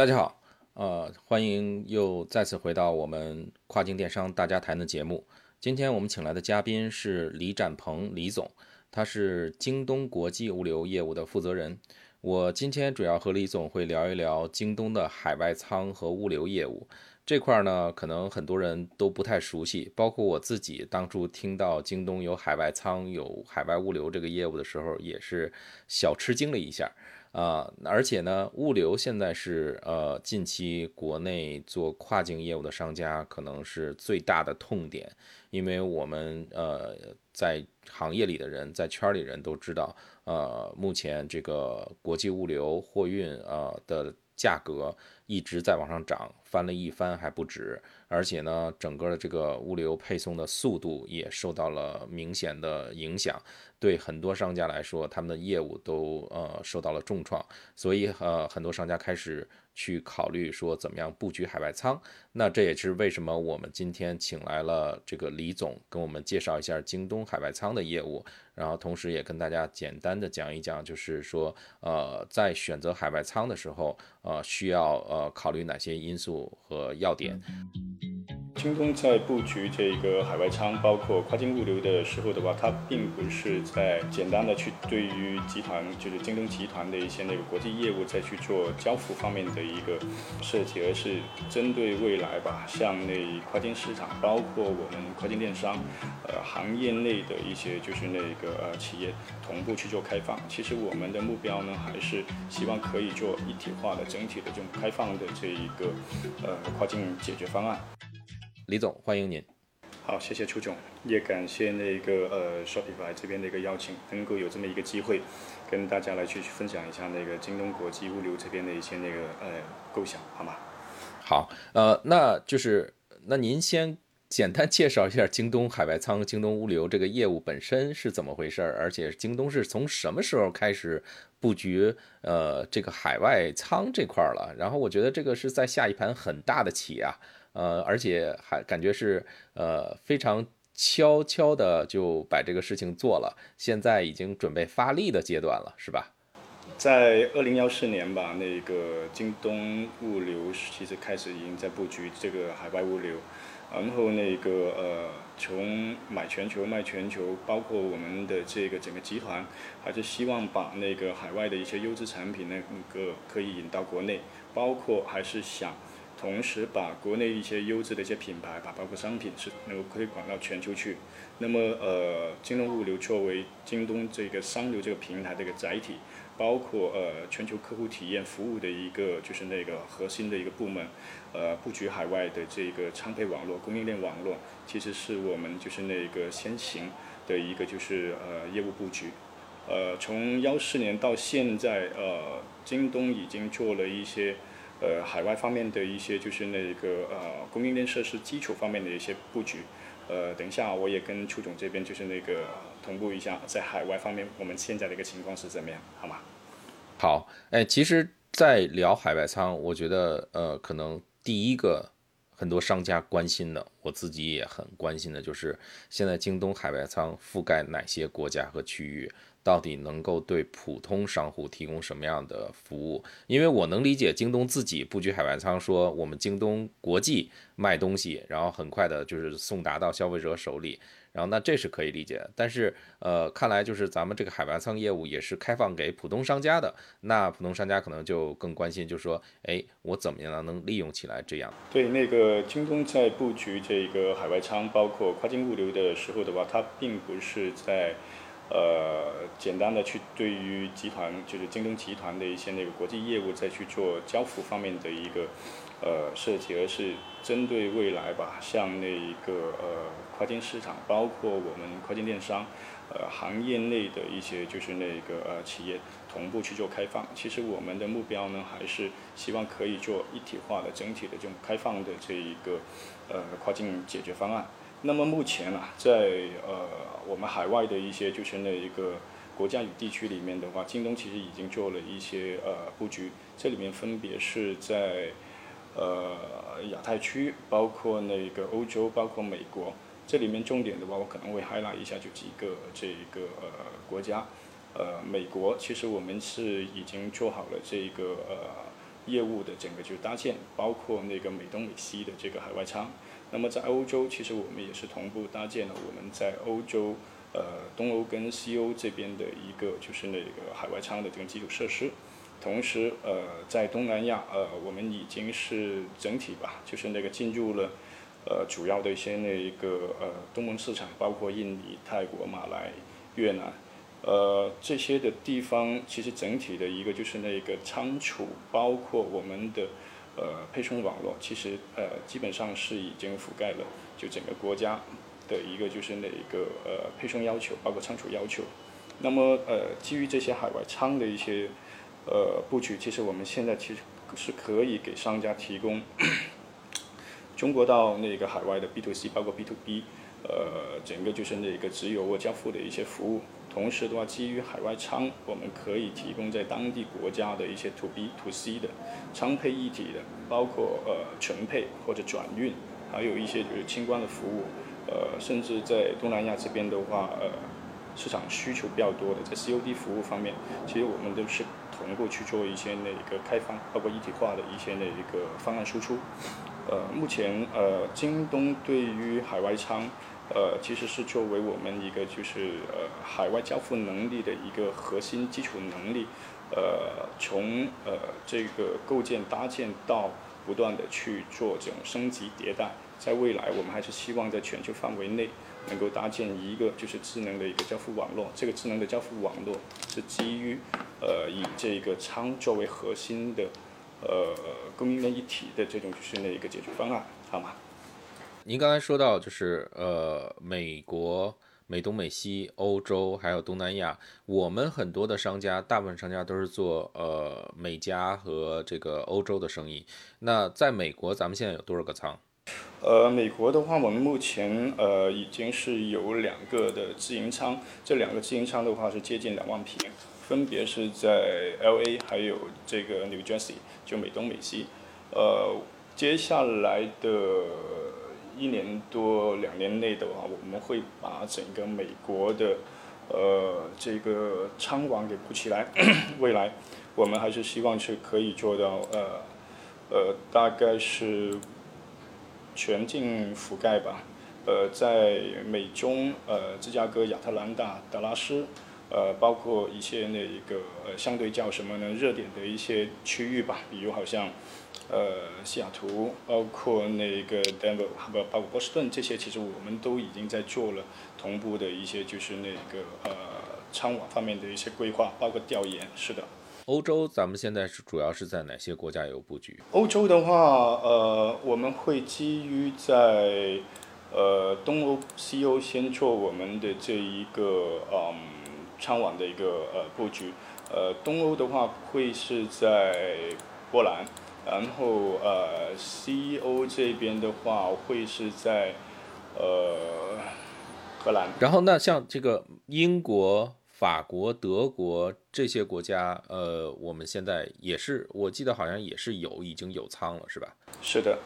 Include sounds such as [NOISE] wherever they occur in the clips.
大家好，呃，欢迎又再次回到我们跨境电商大家谈的节目。今天我们请来的嘉宾是李展鹏李总，他是京东国际物流业务的负责人。我今天主要和李总会聊一聊京东的海外仓和物流业务这块呢，可能很多人都不太熟悉，包括我自己。当初听到京东有海外仓、有海外物流这个业务的时候，也是小吃惊了一下啊。而且呢，物流现在是呃近期国内做跨境业务的商家可能是最大的痛点，因为我们呃在行业里的人，在圈里人都知道。呃，目前这个国际物流货运呃的价格一直在往上涨，翻了一番还不止，而且呢，整个的这个物流配送的速度也受到了明显的影响，对很多商家来说，他们的业务都呃受到了重创，所以呃很多商家开始。去考虑说怎么样布局海外仓，那这也是为什么我们今天请来了这个李总，跟我们介绍一下京东海外仓的业务，然后同时也跟大家简单的讲一讲，就是说呃在选择海外仓的时候，呃需要呃考虑哪些因素和要点。京东在布局这个海外仓，包括跨境物流的时候的话，它并不是在简单的去对于集团，就是京东集团的一些那个国际业务再去做交付方面的一个设计，而是针对未来吧，向那跨境市场，包括我们跨境电商，呃，行业内的一些就是那个呃企业同步去做开放。其实我们的目标呢，还是希望可以做一体化的整体的这种开放的这一个呃跨境解决方案。李总，欢迎您。好，谢谢邱总，也感谢那个呃 Shopify 这边的一个邀请，能够有这么一个机会，跟大家来去分享一下那个京东国际物流这边的一些那个呃构想，好吗？好，呃，那就是那您先简单介绍一下京东海外仓、京东物流这个业务本身是怎么回事儿，而且京东是从什么时候开始布局呃这个海外仓这块了？然后我觉得这个是在下一盘很大的棋啊。呃，而且还感觉是呃非常悄悄的就把这个事情做了，现在已经准备发力的阶段了，是吧？在二零幺四年吧，那个京东物流其实开始已经在布局这个海外物流，然后那个呃从买全球卖全球，包括我们的这个整个集团，还是希望把那个海外的一些优质产品那个可以引到国内，包括还是想。同时把国内一些优质的一些品牌，把包括商品是能够推广到全球去。那么，呃，京东物流作为京东这个商流这个平台的一个载体，包括呃全球客户体验服务的一个就是那个核心的一个部门，呃，布局海外的这个仓配网络、供应链网络，其实是我们就是那个先行的一个就是呃业务布局。呃，从幺四年到现在，呃，京东已经做了一些。呃，海外方面的一些就是那个呃供应链设施基础方面的一些布局，呃，等一下我也跟邱总这边就是那个同步一下，在海外方面我们现在的一个情况是怎么样，好吗？好，哎，其实，在聊海外仓，我觉得呃，可能第一个很多商家关心的，我自己也很关心的，就是现在京东海外仓覆盖哪些国家和区域。到底能够对普通商户提供什么样的服务？因为我能理解京东自己布局海外仓，说我们京东国际卖东西，然后很快的就是送达到消费者手里，然后那这是可以理解。但是呃，看来就是咱们这个海外仓业务也是开放给普通商家的，那普通商家可能就更关心，就是说，哎，我怎么样能利用起来这样？对，那个京东在布局这个海外仓，包括跨境物流的时候的话，它并不是在。呃，简单的去对于集团，就是京东集团的一些那个国际业务再去做交付方面的一个呃设计，而是针对未来吧，像那一个呃跨境市场，包括我们跨境电商，呃行业内的一些就是那个呃企业同步去做开放。其实我们的目标呢，还是希望可以做一体化的整体的这种开放的这一个呃跨境解决方案。那么目前啊，在呃我们海外的一些就是那一个国家与地区里面的话，京东其实已经做了一些呃布局，这里面分别是在呃亚太区，包括那个欧洲，包括美国。这里面重点的话，我可能会 highlight 一下就几个这个呃国家。呃，美国其实我们是已经做好了这个呃业务的整个就搭建，包括那个美东美西的这个海外仓。那么在欧洲，其实我们也是同步搭建了我们在欧洲，呃，东欧跟西欧这边的一个就是那个海外仓的这个基础设施。同时，呃，在东南亚，呃，我们已经是整体吧，就是那个进入了，呃，主要的一些那一个呃东盟市场，包括印尼、泰国、马来、越南，呃，这些的地方，其实整体的一个就是那个仓储，包括我们的。呃，配送网络其实呃基本上是已经覆盖了，就整个国家的一个就是那一个呃配送要求，包括仓储要求。那么呃基于这些海外仓的一些呃布局，其实我们现在其实是可以给商家提供中国到那个海外的 B to C，包括 B to B，呃整个就是那个直邮或交付的一些服务。同时的话，基于海外仓，我们可以提供在当地国家的一些 to B to C 的仓配一体的，包括呃纯配或者转运，还有一些就是清关的服务，呃，甚至在东南亚这边的话，呃，市场需求比较多的，在 COD 服务方面，其实我们都是同步去做一些那个开放，包括一体化的一些那一个方案输出。呃，目前呃，京东对于海外仓。呃，其实是作为我们一个就是呃海外交付能力的一个核心基础能力，呃，从呃这个构建搭建到不断的去做这种升级迭代，在未来我们还是希望在全球范围内能够搭建一个就是智能的一个交付网络。这个智能的交付网络是基于呃以这个仓作为核心的呃供应链一体的这种就是那一个解决方案，好吗？您刚才说到，就是呃，美国、美东、美西、欧洲，还有东南亚，我们很多的商家，大部分商家都是做呃美加和这个欧洲的生意。那在美国，咱们现在有多少个仓？呃，美国的话，我们目前呃已经是有两个的自营仓，这两个自营仓的话是接近两万平，分别是在 L A 还有这个 New Jersey，就美东美西。呃，接下来的。一年多两年内的话，我们会把整个美国的呃这个仓网给补起来。[COUGHS] 未来我们还是希望是可以做到呃呃大概是全境覆盖吧。呃，在美中呃芝加哥、亚特兰大、达拉斯呃包括一些那一个呃相对叫什么呢热点的一些区域吧，比如好像。呃，西雅图，包括那个 Denver，不，包括波士顿，这些其实我们都已经在做了同步的一些，就是那个呃仓网方面的一些规划，包括调研。是的。欧洲，咱们现在是主要是在哪些国家有布局？欧洲的话，呃，我们会基于在呃东欧、西欧先做我们的这一个嗯仓网的一个呃布局。呃，东欧的话会是在波兰。然后呃西欧这边的话会是在呃荷兰。然后那像这个英国、法国、德国这些国家，呃，我们现在也是，我记得好像也是有已经有仓了，是吧？是的，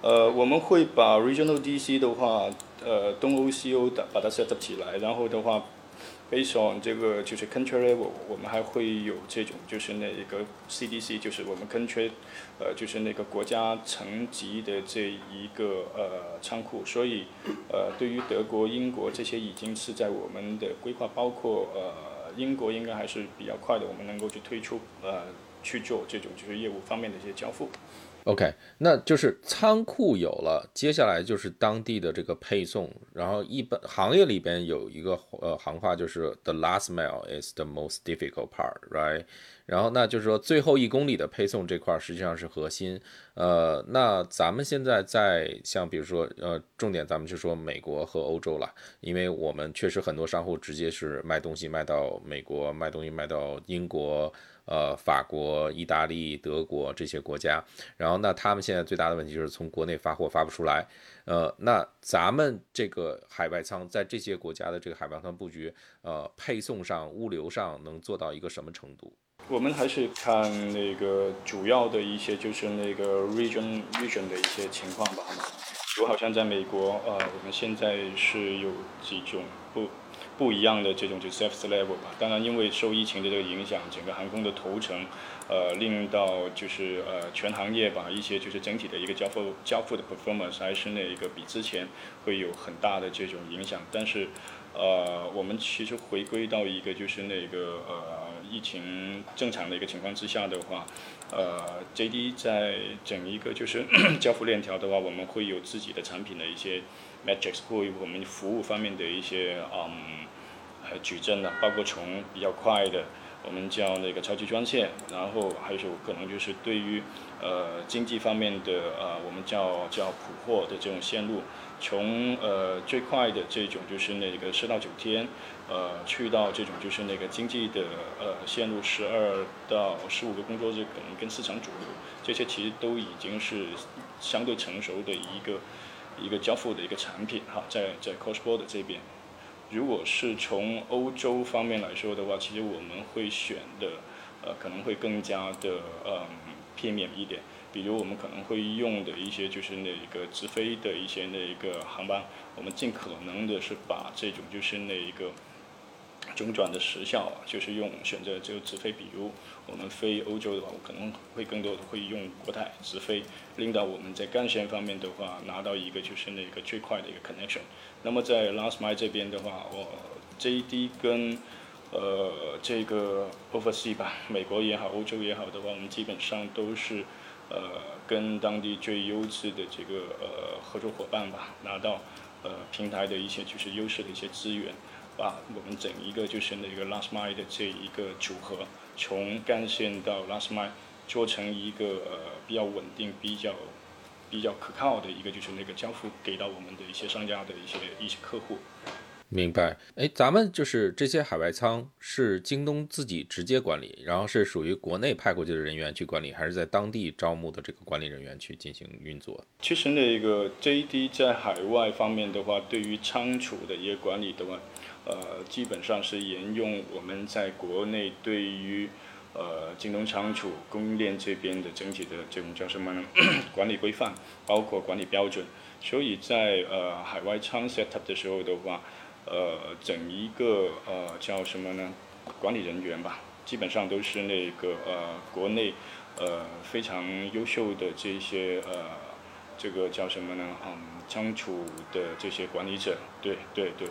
呃，我们会把 Regional D C 的话，呃，东欧、西欧的把它 set up 起来，然后的话。Based on 这个就是 country level，我们还会有这种就是那一个 CDC，就是我们 country，呃，就是那个国家层级的这一个呃仓库。所以，呃，对于德国、英国这些已经是在我们的规划，包括呃英国应该还是比较快的，我们能够去推出呃去做这种就是业务方面的一些交付。OK，那就是仓库有了，接下来就是当地的这个配送。然后一般行业里边有一个呃行话，就是 the last mile is the most difficult part，right？然后那就是说最后一公里的配送这块实际上是核心。呃，那咱们现在在像比如说呃，重点咱们就说美国和欧洲了，因为我们确实很多商户直接是卖东西卖到美国，卖东西卖到英国。呃，法国、意大利、德国这些国家，然后那他们现在最大的问题就是从国内发货发不出来。呃，那咱们这个海外仓在这些国家的这个海外仓布局，呃，配送上、物流上能做到一个什么程度？我们还是看那个主要的一些，就是那个 region region 的一些情况吧。我好像在美国，呃，我们现在是有几种不。不一样的这种就 service level 吧，当然因为受疫情的这个影响，整个航空的头程，呃，令到就是呃全行业吧，一些就是整体的一个交付交付的 performance 还是那一个比之前会有很大的这种影响。但是，呃，我们其实回归到一个就是那个呃疫情正常的一个情况之下的话，呃，JD 在整一个就是 [COUGHS] 交付链条的话，我们会有自己的产品的一些。Metrics 或我们服务方面的一些嗯呃矩阵呢，包括从比较快的，我们叫那个超级专线，然后还有可能就是对于呃经济方面的呃我们叫叫普货的这种线路，从呃最快的这种就是那个十到九天，呃去到这种就是那个经济的呃线路十二到十五个工作日，可能跟市场主流，这些其实都已经是相对成熟的一个。一个交付的一个产品哈，在在 c o s s b o r d 这边，如果是从欧洲方面来说的话，其实我们会选的呃可能会更加的嗯片面一点，比如我们可能会用的一些就是那一个直飞的一些那一个航班，我们尽可能的是把这种就是那一个。中转的时效就是用选择就直飞，比如我们飞欧洲的话，我可能会更多的会用国泰直飞，令到我们在干线方面的话拿到一个就是那个最快的一个 connection。那么在 last mile 这边的话，我 JD 跟呃这个 overseas 吧，美国也好，欧洲也好的话，我们基本上都是呃跟当地最优质的这个呃合作伙伴吧，拿到呃平台的一些就是优势的一些资源。把我们整一个就是那个 last mile 的这一个组合，从干线到 last mile 做成一个呃比较稳定、比较比较可靠的一个就是那个交付给到我们的一些商家的一些一些客户。明白，哎，咱们就是这些海外仓是京东自己直接管理，然后是属于国内派过去的人员去管理，还是在当地招募的这个管理人员去进行运作？其实那个 JD 在海外方面的话，对于仓储的一个管理的话，呃，基本上是沿用我们在国内对于呃京东仓储供应链这边的整体的这种叫什么呢？[COUGHS] 管理规范，包括管理标准，所以在呃海外仓 set up 的时候的话。呃，整一个呃叫什么呢？管理人员吧，基本上都是那个呃国内呃非常优秀的这些呃这个叫什么呢？嗯，仓储的这些管理者，对对对，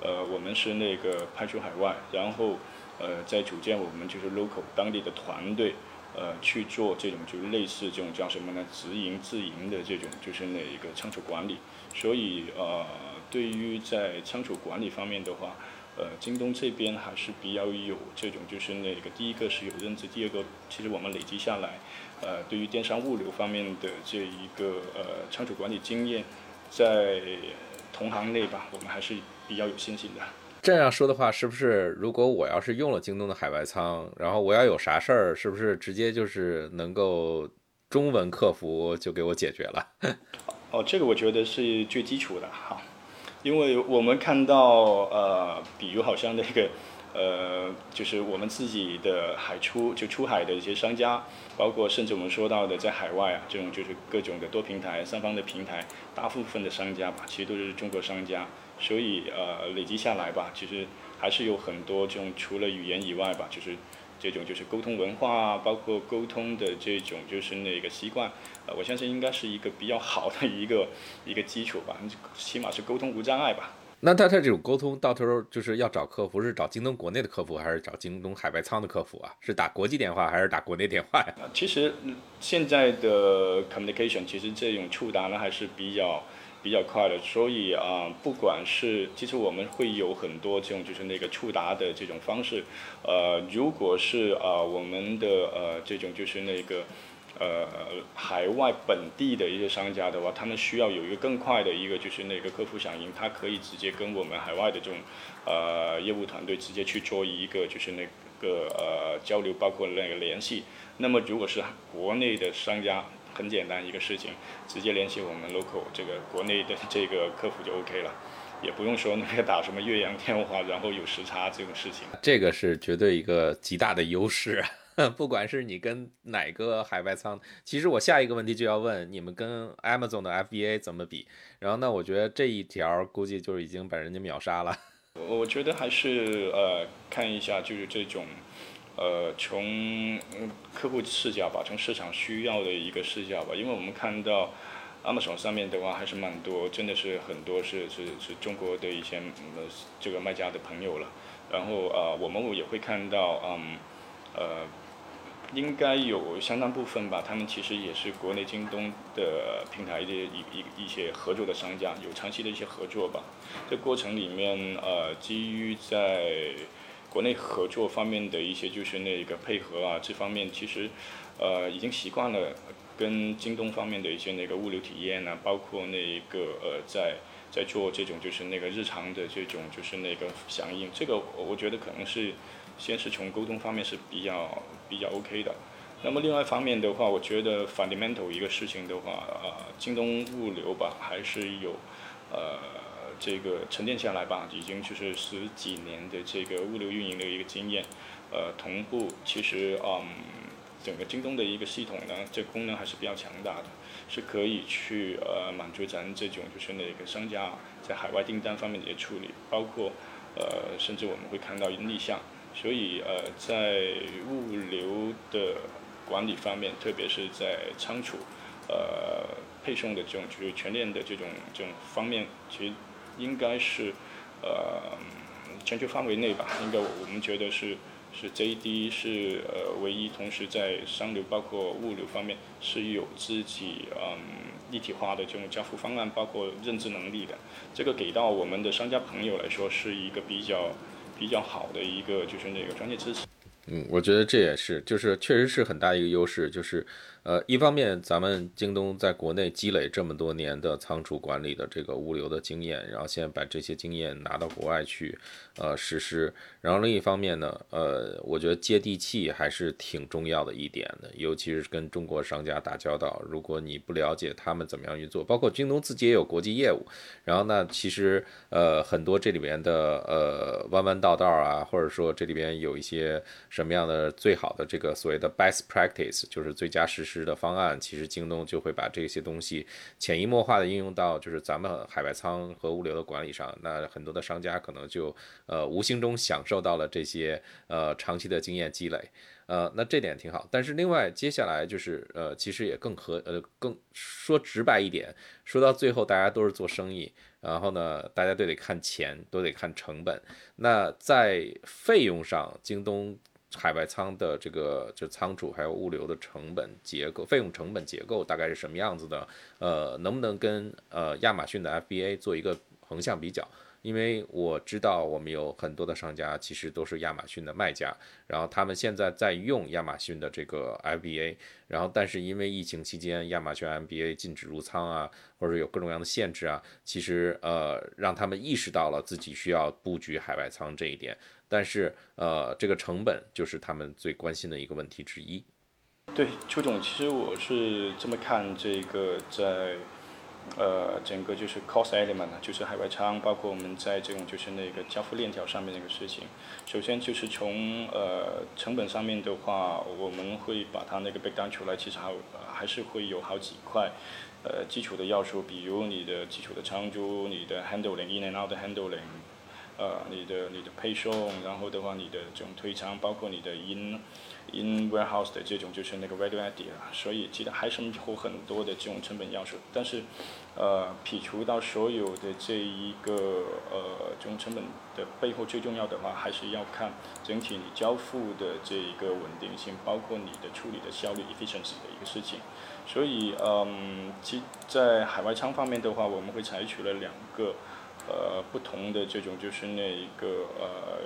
呃，我们是那个派出海外，然后呃再组建我们就是 local 当地的团队，呃去做这种就类似这种叫什么呢？直营自营的这种就是那一个仓储管理，所以呃。对于在仓储管理方面的话，呃，京东这边还是比较有这种，就是那个第一个是有认知，第二个其实我们累积下来，呃，对于电商物流方面的这一个呃仓储管理经验，在同行内吧，我们还是比较有信心的。这样说的话，是不是如果我要是用了京东的海外仓，然后我要有啥事儿，是不是直接就是能够中文客服就给我解决了？[LAUGHS] 哦，这个我觉得是最基础的哈。因为我们看到，呃，比如好像那个，呃，就是我们自己的海出就出海的一些商家，包括甚至我们说到的在海外啊，这种就是各种的多平台、三方的平台，大部分的商家吧，其实都是中国商家，所以呃，累积下来吧，其实还是有很多这种除了语言以外吧，就是。这种就是沟通文化，包括沟通的这种就是那个习惯，呃，我相信应该是一个比较好的一个 [LAUGHS] 一个基础吧，起码是沟通无障碍吧。那他他这种沟通到头就是要找客服，是找京东国内的客服，还是找京东海外仓的客服啊？是打国际电话还是打国内电话呀？其实现在的 communication 其实这种触达呢还是比较比较快的，所以啊，不管是其实我们会有很多这种就是那个触达的这种方式，呃，如果是啊我们的呃这种就是那个。呃，海外本地的一些商家的话，他们需要有一个更快的一个就是那个客服响应，他可以直接跟我们海外的这种呃业务团队直接去做一个就是那个呃交流，包括那个联系。那么如果是国内的商家，很简单一个事情，直接联系我们 local 这个国内的这个客服就 OK 了，也不用说那个打什么越洋电话，然后有时差这种事情。这个是绝对一个极大的优势。[LAUGHS] 不管是你跟哪个海外仓，其实我下一个问题就要问你们跟 Amazon 的 FBA 怎么比？然后呢，我觉得这一条估计就是已经把人家秒杀了。[LAUGHS] 我我觉得还是呃看一下就是这种呃从客户视角吧，从市场需要的一个视角吧，因为我们看到 Amazon 上面的话还是蛮多，真的是很多是是是中国的一些呃这个卖家的朋友了。然后呃我们也会看到嗯呃。应该有相当部分吧，他们其实也是国内京东的平台的一一一些合作的商家，有长期的一些合作吧。这过程里面，呃，基于在国内合作方面的一些就是那个配合啊，这方面其实，呃，已经习惯了跟京东方面的一些那个物流体验啊，包括那个呃，在在做这种就是那个日常的这种就是那个响应，这个我觉得可能是。先是从沟通方面是比较比较 OK 的，那么另外一方面的话，我觉得 fundamental 一个事情的话，呃，京东物流吧，还是有，呃，这个沉淀下来吧，已经就是十几年的这个物流运营的一个经验，呃，同步其实嗯，整个京东的一个系统呢，这功能还是比较强大的，是可以去呃满足咱这种就是那个商家在海外订单方面的一些处理，包括呃，甚至我们会看到逆向。所以呃，在物流的管理方面，特别是在仓储、呃配送的这种就是全链的这种这种方面，其实应该是呃全球范围内吧，应该我们觉得是是 JD 是呃唯一同时在商流包括物流方面是有自己嗯一体化的这种交付方案，包括认知能力的。这个给到我们的商家朋友来说是一个比较。比较好的一个就是那个专业支持。嗯，我觉得这也是，就是确实是很大一个优势，就是。呃，一方面，咱们京东在国内积累这么多年的仓储管理的这个物流的经验，然后现在把这些经验拿到国外去，呃，实施。然后另一方面呢，呃，我觉得接地气还是挺重要的一点的，尤其是跟中国商家打交道，如果你不了解他们怎么样运作，包括京东自己也有国际业务，然后呢，其实呃很多这里边的呃弯弯道道啊，或者说这里边有一些什么样的最好的这个所谓的 best practice，就是最佳实施。的方案，其实京东就会把这些东西潜移默化的应用到就是咱们海外仓和物流的管理上。那很多的商家可能就呃无形中享受到了这些呃长期的经验积累，呃，那这点挺好。但是另外接下来就是呃，其实也更合呃更说直白一点，说到最后大家都是做生意，然后呢大家都得看钱，都得看成本。那在费用上，京东。海外仓的这个就仓储还有物流的成本结构、费用成本结构大概是什么样子的？呃，能不能跟呃亚马逊的 FBA 做一个横向比较？因为我知道我们有很多的商家其实都是亚马逊的卖家，然后他们现在在用亚马逊的这个 FBA，然后但是因为疫情期间亚马逊 FBA 禁止入仓啊，或者有各种各样的限制啊，其实呃让他们意识到了自己需要布局海外仓这一点。但是，呃，这个成本就是他们最关心的一个问题之一。对，邱总，其实我是这么看这个在，呃，整个就是 cost element 就是海外仓，包括我们在这种就是那个交付链条上面那个事情。首先就是从呃成本上面的话，我们会把它那个 break down 出来，其实还还是会有好几块，呃，基础的要素，比如你的基础的仓租、你的 handling in and out 的 handling。呃，你的你的配送，然后的话你的这种推仓，包括你的 in in warehouse 的这种就是那个 value add 啊，所以其实还是有很多的这种成本要素，但是。呃，撇除到所有的这一个呃这种成本的背后，最重要的话还是要看整体你交付的这一个稳定性，包括你的处理的效率 efficiency 的一个事情。所以，嗯，其在海外仓方面的话，我们会采取了两个呃不同的这种就是那一个呃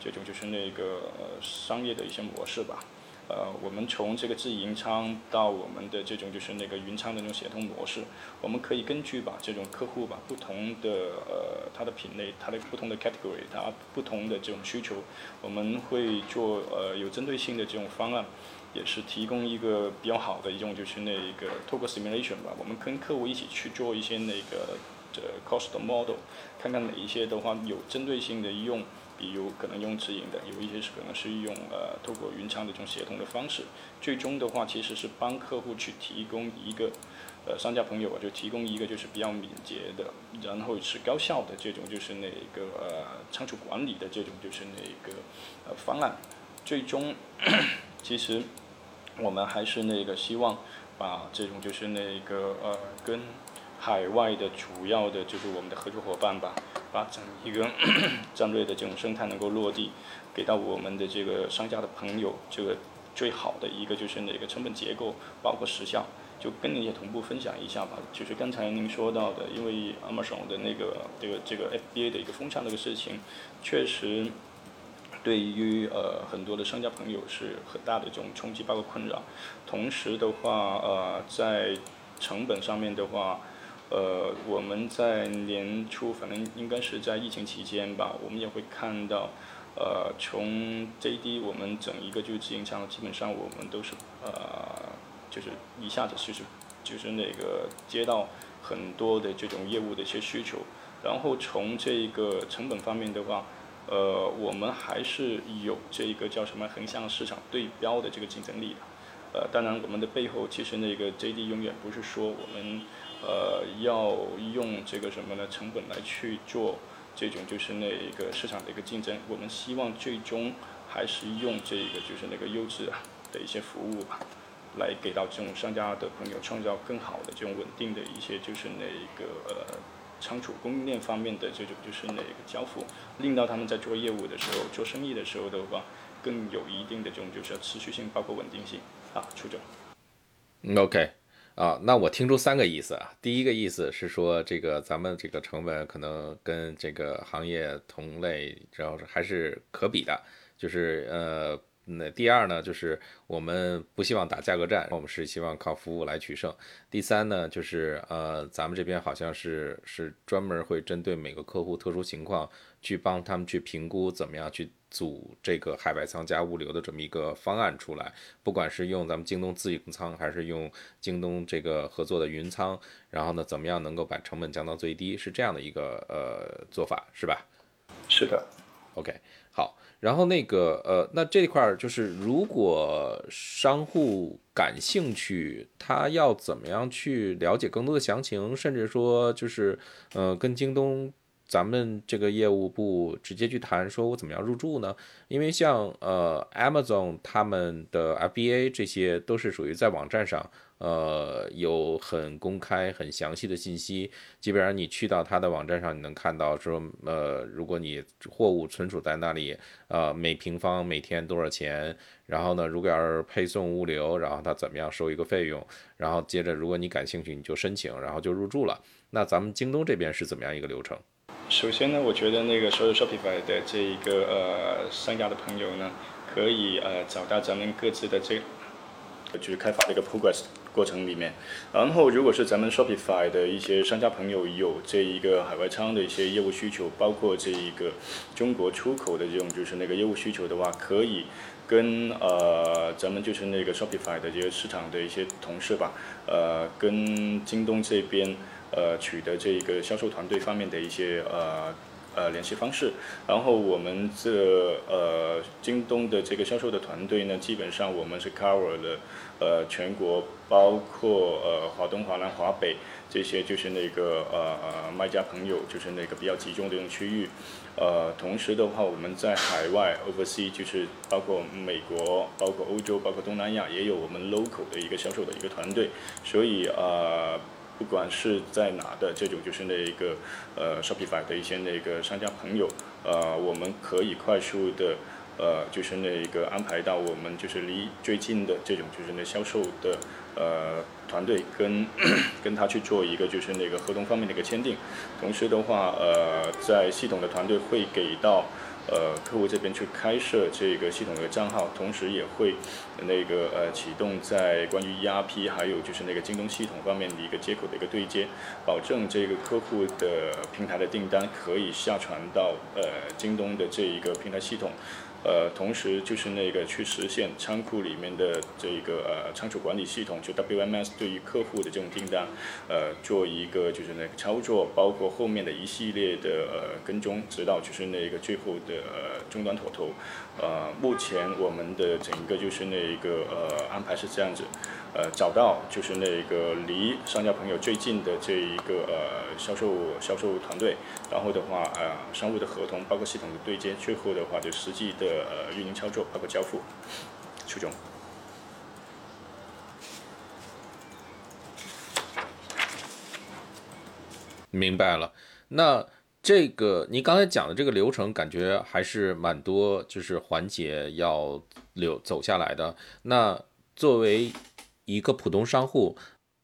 这种就是那个商业的一些模式吧。呃，我们从这个自营仓到我们的这种就是那个云仓的那种协同模式，我们可以根据把这种客户吧不同的呃它的品类，它的不同的 category，它不同的这种需求，我们会做呃有针对性的这种方案，也是提供一个比较好的一种就是那一个透过 simulation 吧，我们跟客户一起去做一些那个这 cost model，看看哪一些的话有针对性的用。比如可能用直营的，有一些是可能是用呃透过云仓的这种协同的方式，最终的话其实是帮客户去提供一个，呃商家朋友啊就提供一个就是比较敏捷的，然后是高效的这种就是那个呃仓储管理的这种就是那个呃方案，最终其实我们还是那个希望把这种就是那个呃跟海外的主要的就是我们的合作伙伴吧。把整一个 [COUGHS] 战略的这种生态能够落地，给到我们的这个商家的朋友，这个最好的一个就是哪个成本结构，包括时效，就跟你也同步分享一下吧。就是刚才您说到的，因为 Amazon 的那个这个这个 FBA 的一个风向这个事情，确实对于呃很多的商家朋友是很大的这种冲击，包括困扰。同时的话，呃，在成本上面的话。呃，我们在年初，反正应该是在疫情期间吧，我们也会看到，呃，从 JD 我们整一个就是自营仓，基本上我们都是呃，就是一下子就是就是那个接到很多的这种业务的一些需求，然后从这个成本方面的话，呃，我们还是有这个叫什么横向市场对标的这个竞争力的，呃，当然我们的背后其实那个 JD 永远不是说我们。呃，要用这个什么呢？成本来去做这种就是那个市场的一个竞争。我们希望最终还是用这个就是那个优质的一些服务吧，来给到这种商家的朋友创造更好的这种稳定的一些就是那个呃仓储供应链方面的这种就是那个交付，令到他们在做业务的时候、做生意的时候的话，更有一定的这种就是持续性，包括稳定性啊，楚总。OK。啊，那我听出三个意思啊。第一个意思是说，这个咱们这个成本可能跟这个行业同类，主要是还是可比的。就是呃，那第二呢，就是我们不希望打价格战，我们是希望靠服务来取胜。第三呢，就是呃，咱们这边好像是是专门会针对每个客户特殊情况，去帮他们去评估怎么样去。组这个海外仓加物流的这么一个方案出来，不管是用咱们京东自营仓，还是用京东这个合作的云仓，然后呢，怎么样能够把成本降到最低，是这样的一个呃做法，是吧？是的。OK，好。然后那个呃，那这块儿就是，如果商户感兴趣，他要怎么样去了解更多的详情，甚至说就是呃，跟京东。咱们这个业务部直接去谈，说我怎么样入驻呢？因为像呃 Amazon 他们的 FBA 这些都是属于在网站上，呃有很公开、很详细的信息。基本上你去到他的网站上，你能看到说，呃，如果你货物存储在那里，呃，每平方每天多少钱？然后呢，如果要是配送物流，然后他怎么样收一个费用？然后接着，如果你感兴趣，你就申请，然后就入驻了。那咱们京东这边是怎么样一个流程？首先呢，我觉得那个所有 Shopify 的这一个呃商家的朋友呢，可以呃找到咱们各自的这，就是开发的一个 progress 过程里面。然后，如果是咱们 Shopify 的一些商家朋友有这一个海外仓的一些业务需求，包括这一个中国出口的这种就是那个业务需求的话，可以跟呃咱们就是那个 Shopify 的这个市场的一些同事吧，呃跟京东这边。呃，取得这个销售团队方面的一些呃呃联系方式。然后我们这呃京东的这个销售的团队呢，基本上我们是 cover 了呃全国，包括呃华东、华南、华北这些就是那个呃呃卖家朋友，就是那个比较集中的这种区域。呃，同时的话，我们在海外 oversea 就是包括美国、包括欧洲、包括东南亚，也有我们 local 的一个销售的一个团队。所以呃，不管是在哪的这种就是那一个呃 Shopify 的一些那个商家朋友，呃，我们可以快速的呃就是那个安排到我们就是离最近的这种就是那销售的呃团队跟 [CLEARS THROAT] 跟他去做一个就是那个合同方面的一个签订。同时的话，呃，在系统的团队会给到。呃，客户这边去开设这个系统的账号，同时也会那个呃启动在关于 ERP 还有就是那个京东系统方面的一个接口的一个对接，保证这个客户的平台的订单可以下传到呃京东的这一个平台系统。呃，同时就是那个去实现仓库里面的这个呃仓储管理系统，就 WMS 对于客户的这种订单，呃，做一个就是那个操作，包括后面的一系列的呃跟踪，直到就是那个最后的呃终端妥投。呃，目前我们的整个就是那个呃安排是这样子。呃，找到就是那个离商家朋友最近的这一个呃销售销售团队，然后的话呃商务的合同，包括系统的对接，最后的话就实际的呃运营操作，包括交付，初中。明白了，那这个你刚才讲的这个流程，感觉还是蛮多，就是环节要流走下来的。那作为一个普通商户，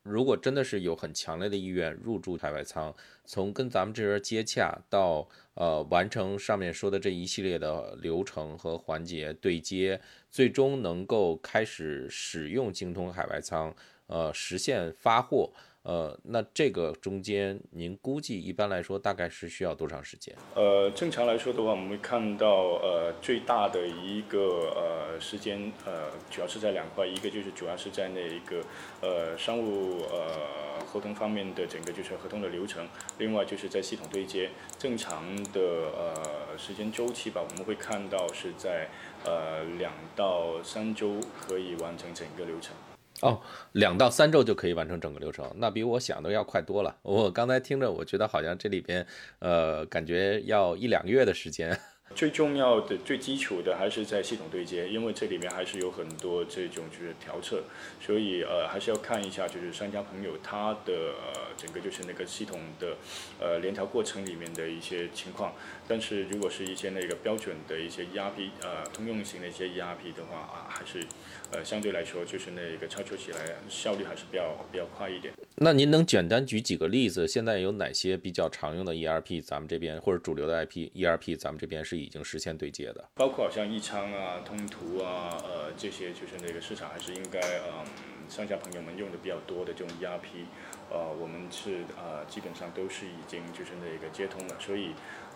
如果真的是有很强烈的意愿入驻海外仓，从跟咱们这边接洽到呃完成上面说的这一系列的流程和环节对接，最终能够开始使用精通海外仓，呃实现发货。呃，那这个中间您估计一般来说大概是需要多长时间？呃，正常来说的话，我们会看到呃最大的一个呃时间呃主要是在两块，一个就是主要是在那一个呃商务呃合同方面的整个就是合同的流程，另外就是在系统对接，正常的呃时间周期吧，我们会看到是在呃两到三周可以完成整个流程。哦，两到三周就可以完成整个流程，那比我想的要快多了。我刚才听着，我觉得好像这里边，呃，感觉要一两个月的时间。[LAUGHS] 最重要的、最基础的还是在系统对接，因为这里面还是有很多这种就是调测，所以呃还是要看一下就是商家朋友他的整个就是那个系统的呃联调过程里面的一些情况。但是如果是一些那个标准的一些 ERP 呃通用型的一些 ERP 的话啊，还是呃相对来说就是那个操作起来效率还是比较比较快一点。那您能简单举几个例子？现在有哪些比较常用的 ERP？咱们这边或者主流的 IP ERP，咱们这边是已经实现对接的？包括好像易仓啊、通途啊，呃，这些就是那个市场还是应该嗯，商家朋友们用的比较多的这种 ERP，呃，我们是呃基本上都是已经就是那个接通了，所以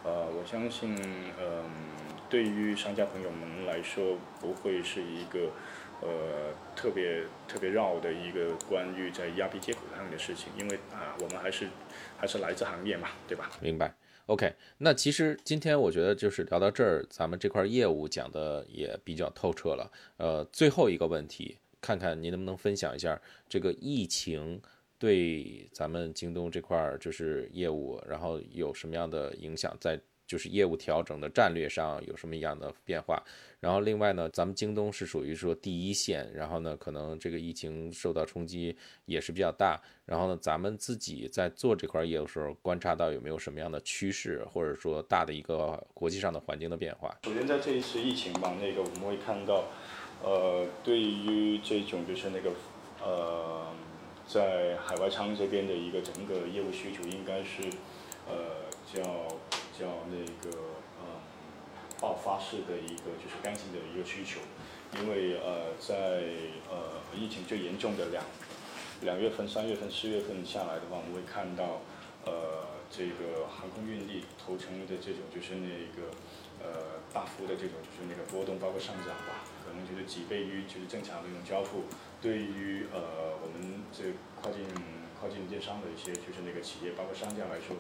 呃，我相信嗯，对于商家朋友们来说不会是一个。呃，特别特别绕的一个关于在 ERP 接口上面的事情，因为啊，我们还是还是来自行业嘛，对吧？明白。OK，那其实今天我觉得就是聊到这儿，咱们这块业务讲的也比较透彻了。呃，最后一个问题，看看您能不能分享一下这个疫情对咱们京东这块就是业务，然后有什么样的影响，在就是业务调整的战略上有什么样的变化？然后另外呢，咱们京东是属于说第一线，然后呢，可能这个疫情受到冲击也是比较大。然后呢，咱们自己在做这块业务的时候，观察到有没有什么样的趋势，或者说大的一个国际上的环境的变化？首先在这一次疫情吧，那个我们会看到，呃，对于这种就是那个呃，在海外仓这边的一个整个业务需求，应该是呃叫叫那个。爆发式的一个就是刚性的一个需求，因为呃在呃疫情最严重的两两月份、三月份、四月份下来的话，我们会看到呃这个航空运力投成的这种就是那个呃大幅的这种就是那个波动，包括上涨吧，可能就是几倍于就是正常的一种交付。对于呃我们这跨境跨境电商的一些就是那个企业，包括商家来说，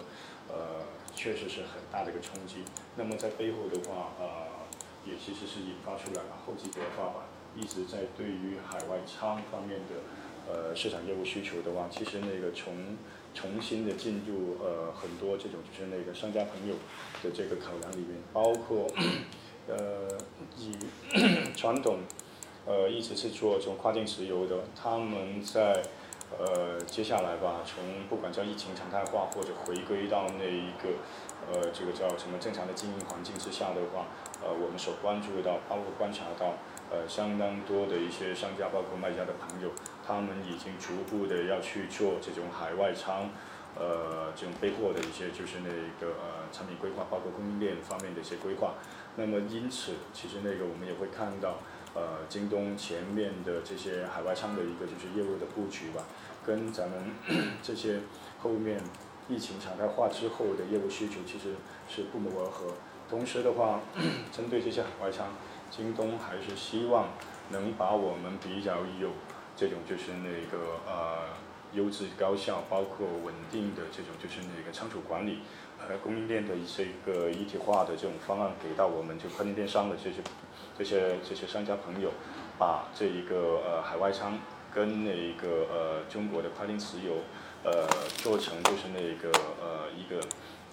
呃，确实是很大的一个冲击。那么在背后的话，呃，也其实是引发出来了厚积薄发吧，一直在对于海外仓方面的呃市场业务需求的话，其实那个从重新的进入呃很多这种就是那个商家朋友的这个考量里面，包括呃以传统呃一直是做这种跨境石油的，他们在呃接下来吧，从不管叫疫情常态化或者回归到那一个呃这个叫什么正常的经营环境之下的话，呃我们所关注到，包括观察到呃相当多的一些商家，包括卖家的朋友。他们已经逐步的要去做这种海外仓，呃，这种备货的一些就是那个呃产品规划，包括供应链方面的一些规划。那么因此，其实那个我们也会看到，呃，京东前面的这些海外仓的一个就是业务的布局吧，跟咱们 [COUGHS] 这些后面疫情常态化之后的业务需求其实是不谋而合。同时的话，[COUGHS] 针对这些海外仓，京东还是希望能把我们比较有这种就是那个呃优质高效，包括稳定的这种就是那个仓储管理，呃供应链的一些个一体化的这种方案给到我们就跨境电商的这些这些这些商家朋友，把这一个呃海外仓跟那个呃中国的跨境石油呃做成就是那个呃一个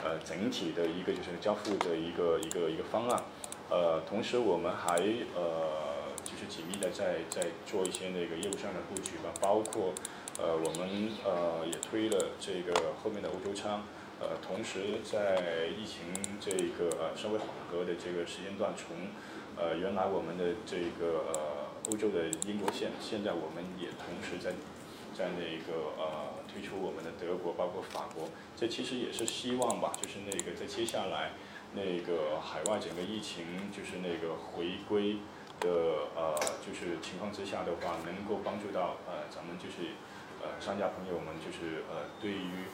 呃整体的一个就是交付的一个一个一个方案，呃同时我们还呃。就是紧密的在在做一些那个业务上的布局吧，包括呃我们呃也推了这个后面的欧洲仓，呃同时在疫情这个呃稍微缓和的这个时间段，从呃原来我们的这个呃欧洲的英国线，现在我们也同时在在那个呃推出我们的德国，包括法国，这其实也是希望吧，就是那个在接下来那个海外整个疫情就是那个回归。的呃，就是情况之下的话，能够帮助到呃咱们就是呃商家朋友们，就是呃对于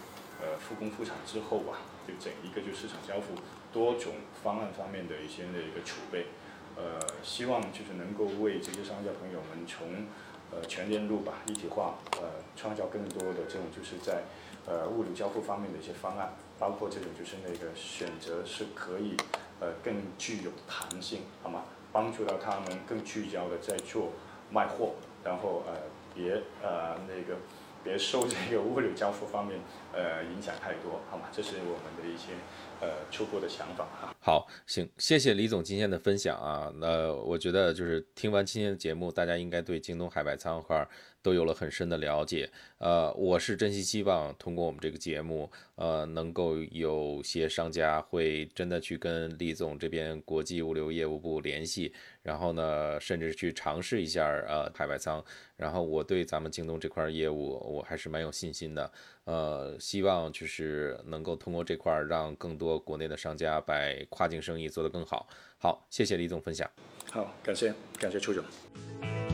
呃复工复产之后吧，就整一个就市场交付多种方案方面的一些的一个储备，呃希望就是能够为这些商家朋友们从呃全链路吧一体化，呃创造更多的这种就是在呃物流交付方面的一些方案，包括这种就是那个选择是可以呃更具有弹性，好吗？帮助到他们更聚焦的在做卖货，然后呃别呃那个别受这个物流交付方面呃影响太多，好吗？这是我们的一些呃初步的想法哈。好，行，谢谢李总今天的分享啊。那我觉得就是听完今天的节目，大家应该对京东海外仓块。都有了很深的了解，呃，我是真心希望通过我们这个节目，呃，能够有些商家会真的去跟李总这边国际物流业务部联系，然后呢，甚至去尝试一下呃海外仓，然后我对咱们京东这块业务我还是蛮有信心的，呃，希望就是能够通过这块让更多国内的商家把跨境生意做得更好。好，谢谢李总分享。好，感谢感谢邱总。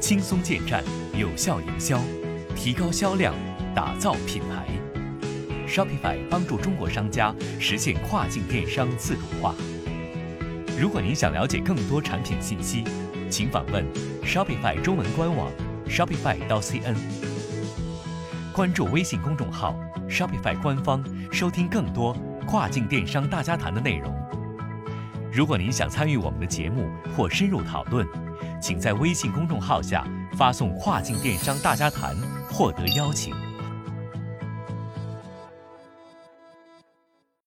轻松建站，有效营销，提高销量，打造品牌。Shopify 帮助中国商家实现跨境电商自主化。如果您想了解更多产品信息，请访问 Shopify 中文官网 shopify.cn。关注微信公众号 Shopify 官方，收听更多跨境电商大家谈的内容。如果您想参与我们的节目或深入讨论，请在微信公众号下发送“跨境电商大家谈”获得邀请。